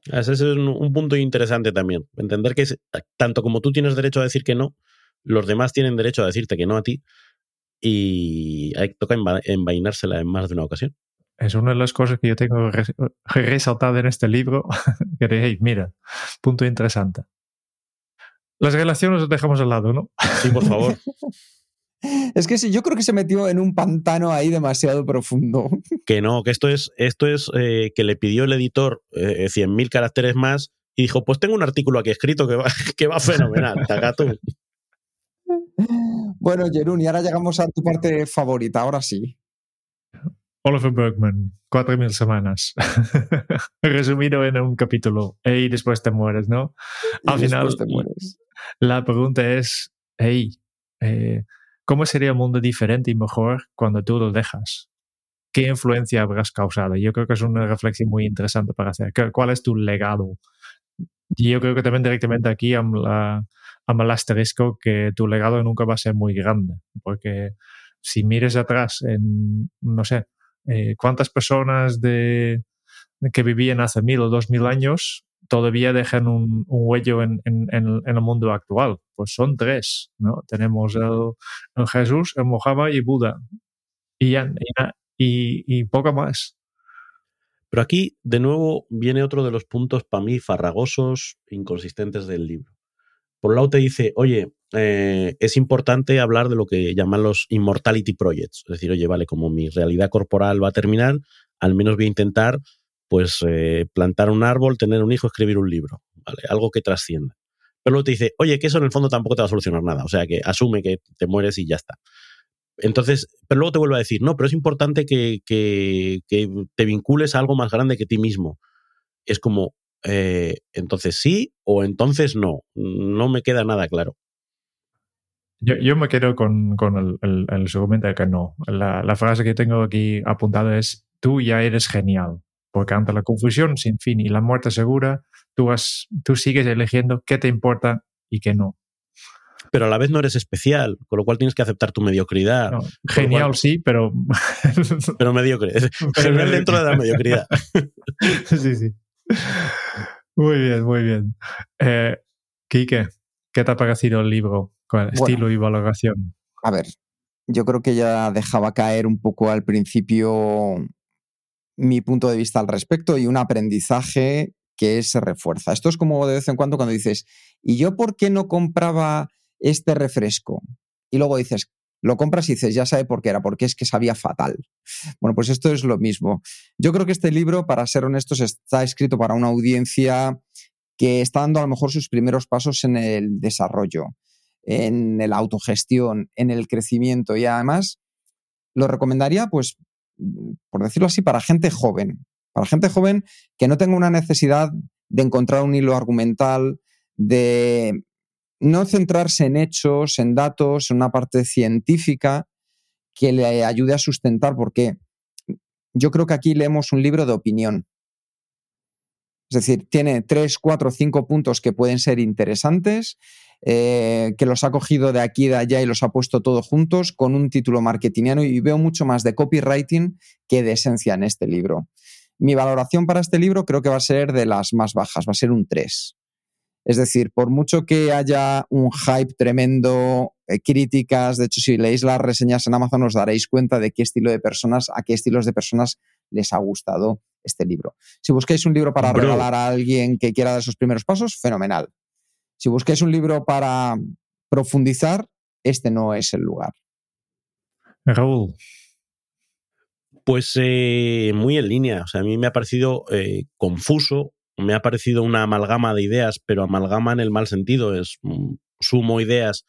Ese es un, un, punto interesante también. Entender que es, tanto como tú tienes derecho a decir que no, los demás tienen derecho a decirte que no a ti y hay, toca envainársela en más de una ocasión. Es una de las cosas que yo tengo resaltado en este libro. que hey, mira, punto interesante. Las relaciones las dejamos al lado, ¿no? Sí, por favor. Es que sí, yo creo que se metió en un pantano ahí demasiado profundo. Que no, que esto es, esto es eh, que le pidió el editor eh, 100.000 caracteres más y dijo, pues tengo un artículo aquí escrito que va, que va fenomenal, tagato. Bueno, Jerún, y ahora llegamos a tu parte favorita, ahora sí. Oliver Bergman, 4.000 semanas. Resumido en un capítulo. Y después te mueres, ¿no? Al final, te mueres. la pregunta es, hey, eh, ¿cómo sería un mundo diferente y mejor cuando tú lo dejas? ¿Qué influencia habrás causado? Yo creo que es una reflexión muy interesante para hacer. ¿Cuál es tu legado? Y yo creo que también directamente aquí a la, el asterisco que tu legado nunca va a ser muy grande, porque si mires atrás en, no sé, eh, cuántas personas de, que vivían hace mil o dos mil años todavía dejan un, huello en, el mundo actual. Pues son tres, ¿no? Tenemos el Jesús, el Mohammed y Buda. Y, ya, y, y, poco más. Pero aquí, de nuevo, viene otro de los puntos para mí farragosos, inconsistentes del libro. Por un lado te dice, oye, eh, es importante hablar de lo que llaman los immortality projects. Es decir, oye, vale, como mi realidad corporal va a terminar, al menos voy a intentar pues eh, plantar un árbol, tener un hijo, escribir un libro, ¿vale? Algo que trascienda. Pero luego te dice, oye, que eso en el fondo tampoco te va a solucionar nada. O sea, que asume que te mueres y ya está. Entonces, pero luego te vuelve a decir, no, pero es importante que, que, te vincules a algo más grande que ti mismo. Es como, eh, entonces sí o entonces no. No me queda nada claro. Yo, yo me quedo con, con el, el, el, argumento de que no. La, la, frase que tengo aquí apuntada es, tú ya eres genial, porque ante la confusión sin fin y la muerte segura, tú, has, tú sigues eligiendo qué te importa y qué no. Pero a la vez no eres especial, con lo cual tienes que aceptar tu mediocridad. No, genial cual... sí, pero... pero mediocre. Genial dentro de la mediocridad. sí, sí. Muy bien, muy bien. Eh, Quique, ¿qué te ha parecido el libro bueno, estilo y valoración? A ver, yo creo que ya dejaba caer un poco al principio mi punto de vista al respecto y un aprendizaje que se refuerza. Esto es como de vez en cuando cuando dices, ¿y yo por qué no compraba este refresco? Y luego dices, lo compras y dices, ya sabe por qué era, porque es que sabía fatal. Bueno, pues esto es lo mismo. Yo creo que este libro, para ser honestos, está escrito para una audiencia que está dando a lo mejor sus primeros pasos en el desarrollo, en la autogestión, en el crecimiento. Y además lo recomendaría, pues, por decirlo así, para gente joven, para gente joven que no tenga una necesidad de encontrar un hilo argumental, de no centrarse en hechos, en datos, en una parte científica que le ayude a sustentar, porque yo creo que aquí leemos un libro de opinión. Es decir, tiene tres, cuatro, cinco puntos que pueden ser interesantes, eh, que los ha cogido de aquí y de allá y los ha puesto todos juntos con un título marketingiano y veo mucho más de copywriting que de esencia en este libro. Mi valoración para este libro creo que va a ser de las más bajas, va a ser un 3. Es decir, por mucho que haya un hype tremendo, eh, críticas, de hecho, si leéis las reseñas en Amazon os daréis cuenta de qué estilo de personas, a qué estilos de personas les ha gustado este libro. Si busquáis un libro para Bro. regalar a alguien que quiera dar esos primeros pasos, fenomenal. Si busquáis un libro para profundizar, este no es el lugar. Raúl. Pues eh, muy en línea. O sea, a mí me ha parecido eh, confuso, me ha parecido una amalgama de ideas, pero amalgama en el mal sentido, es sumo ideas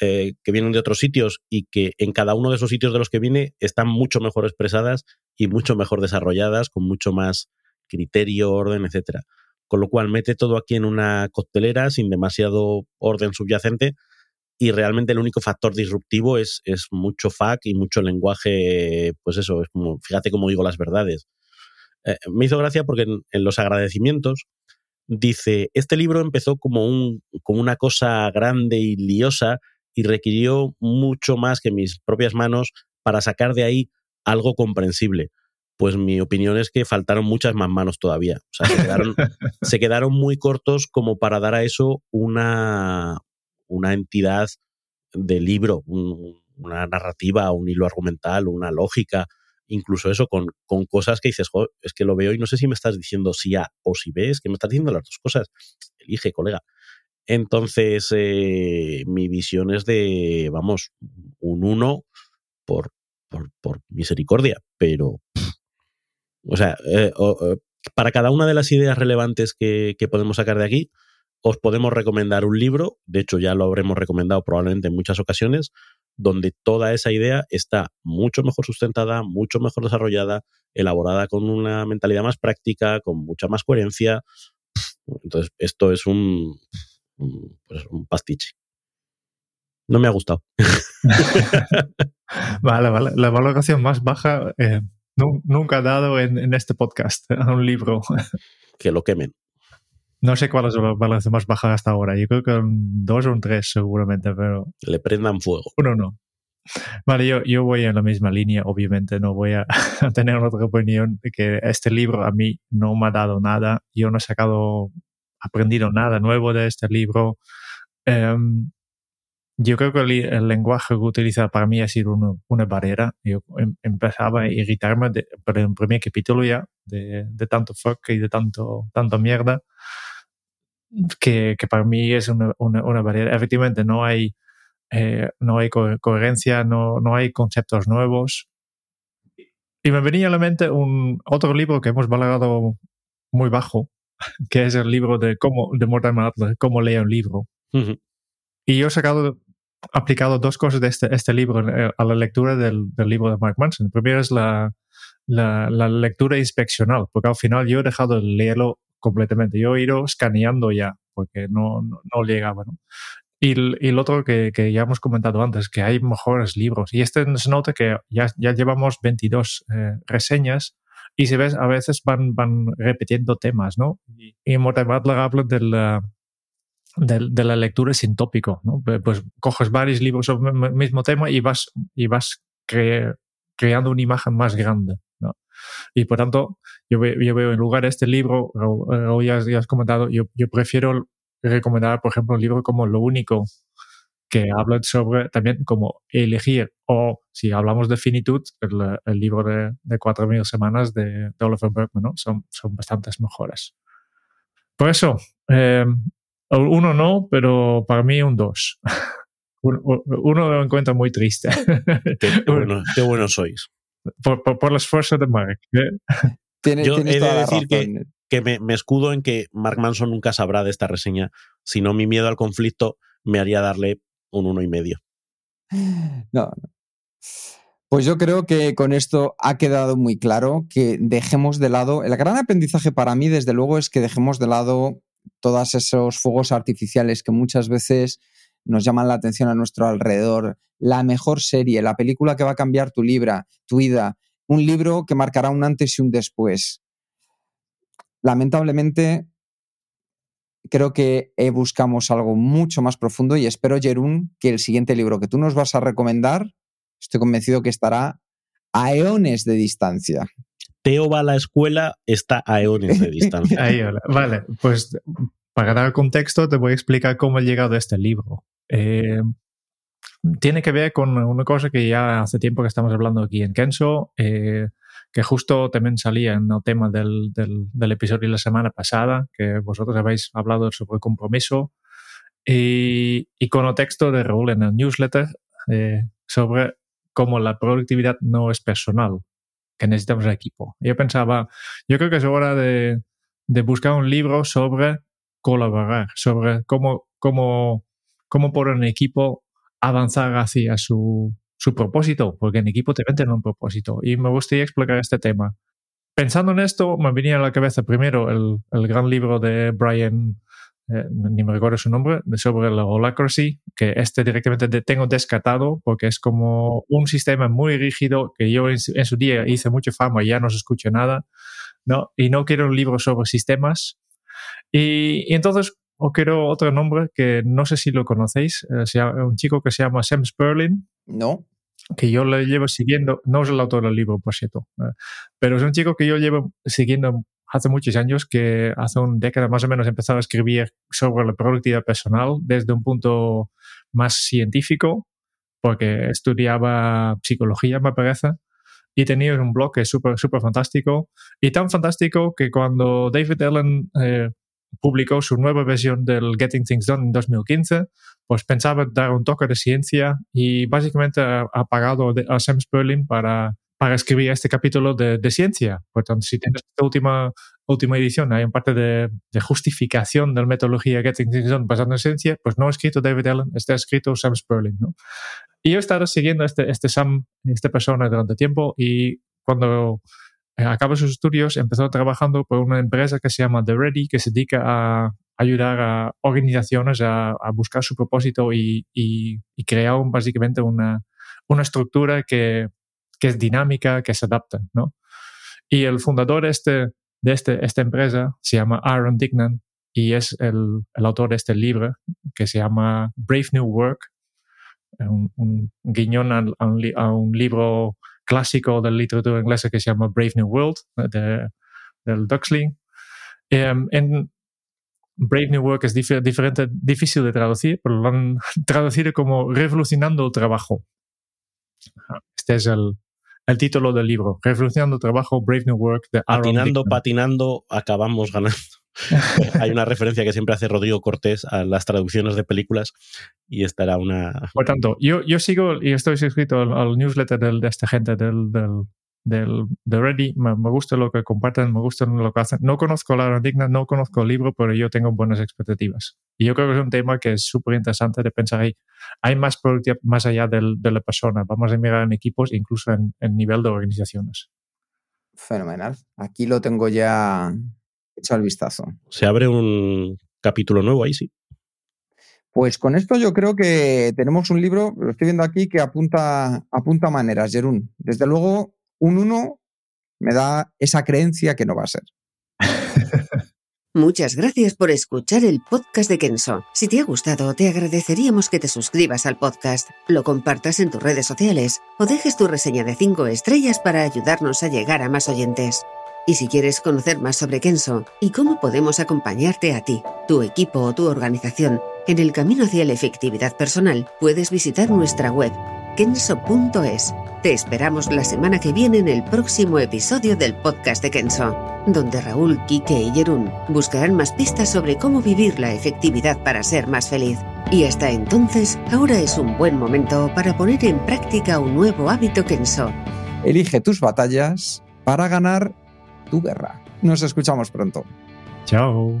eh, que vienen de otros sitios y que en cada uno de esos sitios de los que viene están mucho mejor expresadas y mucho mejor desarrolladas, con mucho más criterio, orden, etcétera. Con lo cual mete todo aquí en una coctelera sin demasiado orden subyacente y realmente el único factor disruptivo es, es mucho FAQ y mucho lenguaje, pues eso, es como, fíjate cómo digo las verdades. Eh, me hizo gracia porque en, en, los agradecimientos dice, este libro empezó como, un, como una cosa grande y liosa y requirió mucho más que mis propias manos para sacar de ahí algo comprensible. Pues mi opinión es que faltaron muchas más manos todavía. O sea, se quedaron, se quedaron muy cortos como para dar a eso una, una entidad de libro, un, una narrativa, un hilo argumental, una lógica, incluso eso con, con cosas que dices, es que lo veo y no sé si me estás diciendo si A o si B, es que me estás diciendo las dos cosas. Elige, colega. Entonces, eh, mi visión es de, vamos, un 1 por, por, por, misericordia, pero, o sea, eh, eh, para cada una de las ideas relevantes que, que podemos sacar de aquí, os podemos recomendar un libro, de hecho ya lo habremos recomendado probablemente en muchas ocasiones, donde toda esa idea está mucho mejor sustentada, mucho mejor desarrollada, elaborada con una mentalidad más práctica, con mucha más coherencia. Entonces, esto es un, pues, un pastiche. No me ha gustado. vale, vale. La valoración más baja eh, nunca ha dado en, en, este podcast a un libro. que lo quemen. No sé cuál es la valoración más baja hasta ahora. Yo creo que un 2 o un 3 seguramente, pero... Le prendan fuego. Uno no. Vale, yo, yo voy en la misma línea, obviamente no voy a, tener otra opinión que este libro a mí no me ha dado nada, yo no he sacado, aprendido nada nuevo de este libro. Um, yo creo que el, el, lenguaje que utiliza para mí ha sido uno, una barrera. Yo em, empezaba a irritarme de, por el primer capítulo ya, de, de, tanto fuck y de tanto, tanto mierda, que, que para mí es una, una, una barrera. Efectivamente, no hay eh, no hay co coherencia, no, no hay conceptos nuevos. Y me venía a la mente un otro libro que hemos valorado muy bajo, que es el libro de cómo de Mortimer Adler, cómo leer un libro. Uh -huh. Y yo he sacado, aplicado dos cosas de este, este libro eh, a la lectura del, del, libro de Mark Manson. El primero es la, lectura inspeccional, porque al final yo he dejado de leerlo completamente. Yo he ido escaneando ya, porque no, no, no llegaba. Y el, otro que, ya hemos comentado antes, que hay mejores libros. Y este se nota que ya, ya llevamos 22 eh, reseñas y se ve, a veces van, van repitiendo temas, ¿no? Y, y Morten Butler habla de la, lectura sin tópico, ¿no? Pues coges varios libros sobre el mismo tema y vas, y vas cre, creando una imagen más grande, ¿no? Y por tanto, yo, veo, en lugar de este libro, Raúl, ya, ya has comentado, yo, prefiero recomendar, por ejemplo, un libro como Lo Único, que habla sobre también cómo elegir, o si hablamos de finitud, el, el libro de, de 4.000 semanas de, de, Oliver Bergman, ¿no? Son, son bastantes mejores. Por eso, eh, uno no, pero para mí un dos. uno lo encuentro muy triste. Qué, qué, bueno, qué bueno sois. Por, por, por, el esfuerzo de Mark. ¿eh? Tiene, Yo he de decir que razón. que me, me, escudo en que Mark Manson nunca sabrá de esta reseña, sino mi miedo al conflicto me haría darle un uno y medio. No, no. Pues yo creo que con esto ha quedado muy claro que dejemos de lado, el gran aprendizaje para mí desde luego es que dejemos de lado todos esos fuegos artificiales que muchas veces nos llaman la atención a nuestro alrededor, la mejor serie, la película que va a cambiar tu libra, tu vida, un libro que marcará un antes y un después. Lamentablemente creo que buscamos algo mucho más profundo y espero, Jerún, que el siguiente libro que tú nos vas a recomendar, estoy convencido que estará a eones de distancia. Teo va a la escuela, está a eones de distancia. Ahí, vale, pues para dar contexto te voy a explicar cómo he llegado a este libro. Eh, tiene que ver con una cosa que ya hace tiempo que estamos hablando aquí en Kenso. Eh, que justo también salía en el tema del, del, del, episodio de la semana pasada, que vosotros habéis hablado sobre compromiso, y, y con el texto de Raúl en el newsletter eh, sobre cómo la productividad no es personal, que necesitamos equipo. Yo pensaba, yo creo que es hora de, de buscar un libro sobre colaborar, sobre cómo, cómo, cómo por un equipo avanzar hacia su, su propósito, porque en equipo te venden un propósito. Y me gustaría explicar este tema. Pensando en esto, me venía a la cabeza primero el, el gran libro de Brian, eh, ni me recuerdo su nombre, sobre la Holacracy, que este directamente de, tengo descartado porque es como un sistema muy rígido que yo en, en su día hice mucha fama y ya no se escucha nada. ¿no? Y no quiero un libro sobre sistemas. Y, y entonces o quiero otro nombre que no sé si lo conocéis, eh, un chico que se llama Sam Sperling. No. Que yo le llevo siguiendo, no es el autor del libro, por cierto, eh, pero es un chico que yo llevo siguiendo hace muchos años, que hace una década más o menos empezó a escribir sobre la productividad personal desde un punto más científico, porque estudiaba psicología, me parece, y tenía un blog que es súper, súper fantástico, y tan fantástico que cuando David Allen eh, publicó su nueva versión del Getting Things Done en 2015, pues pensaba dar un toque de ciencia y básicamente ha pagado a Sam Sperling para, para escribir este capítulo de, de, ciencia. Por tanto, si tienes esta última última edición hay un parte de, justificación de la metodología Getting Things Done basada en ciencia, pues no ha escrito David Allen, está escrito Sam Sperling, ¿no? Y yo he estado siguiendo a este, este Sam, esta persona durante tiempo y cuando eh, acaba sus estudios empezó trabajando por una empresa que se llama The Ready, que se dedica a ayudar a organizaciones a, buscar su propósito y, y, crear básicamente una, una estructura que, que, es dinámica, que se adapta, ¿no? Y el fundador este, de este, esta empresa se llama Aaron Dignan y es el, el autor de este libro que se llama Brave New Work, un, guiñón a, un, libro clásico de la literatura inglesa que se llama Brave New World, de, del Duxley. Em, en Brave New Work es diferente, difícil de traducir, pero lo han traducido como Revolucionando el Trabajo. Este es el, el título del libro, Revolucionando Trabajo, Brave New Work. De patinando, patinando, acabamos ganando. Hay una referencia que siempre hace Rodrigo Cortés a las traducciones de películas y esta era una... Por tanto, yo, yo sigo y estoy suscrito al, newsletter de esta gente del, del, del, de Ready. Me, gusta lo que comparten, me gusta lo que hacen. No conozco la digna, no conozco el libro, pero yo tengo buenas expectativas. Y yo creo que es un tema que es súper interesante de pensar ahí. Hay más productividad más allá del, de la persona. Vamos a mirar en equipos, incluso en, en nivel de organizaciones. Fenomenal. Aquí lo tengo ya hecho al vistazo. Se abre un capítulo nuevo ahí, sí. Pues con esto yo creo que tenemos un libro, lo estoy viendo aquí, que apunta, apunta maneras, Jerún. Desde luego, un 1 me da esa creencia que no va a ser. Muchas gracias por escuchar el podcast de Kenso. Si te ha gustado, te agradeceríamos que te suscribas al podcast, lo compartas en tus redes sociales o dejes tu reseña de 5 estrellas para ayudarnos a llegar a más oyentes. Y si quieres conocer más sobre Kenso y cómo podemos acompañarte a ti, tu equipo o tu organización en el camino hacia la efectividad personal, puedes visitar nuestra web kenso.es. Te esperamos la semana que viene en el próximo episodio del podcast de Kenso, donde Raúl, Kike y Jerún buscarán más pistas sobre cómo vivir la efectividad para ser más feliz. Y hasta entonces, ahora es un buen momento para poner en práctica un nuevo hábito Kenso. Elige tus batallas para ganar tu guerra. Nos escuchamos pronto. Chao.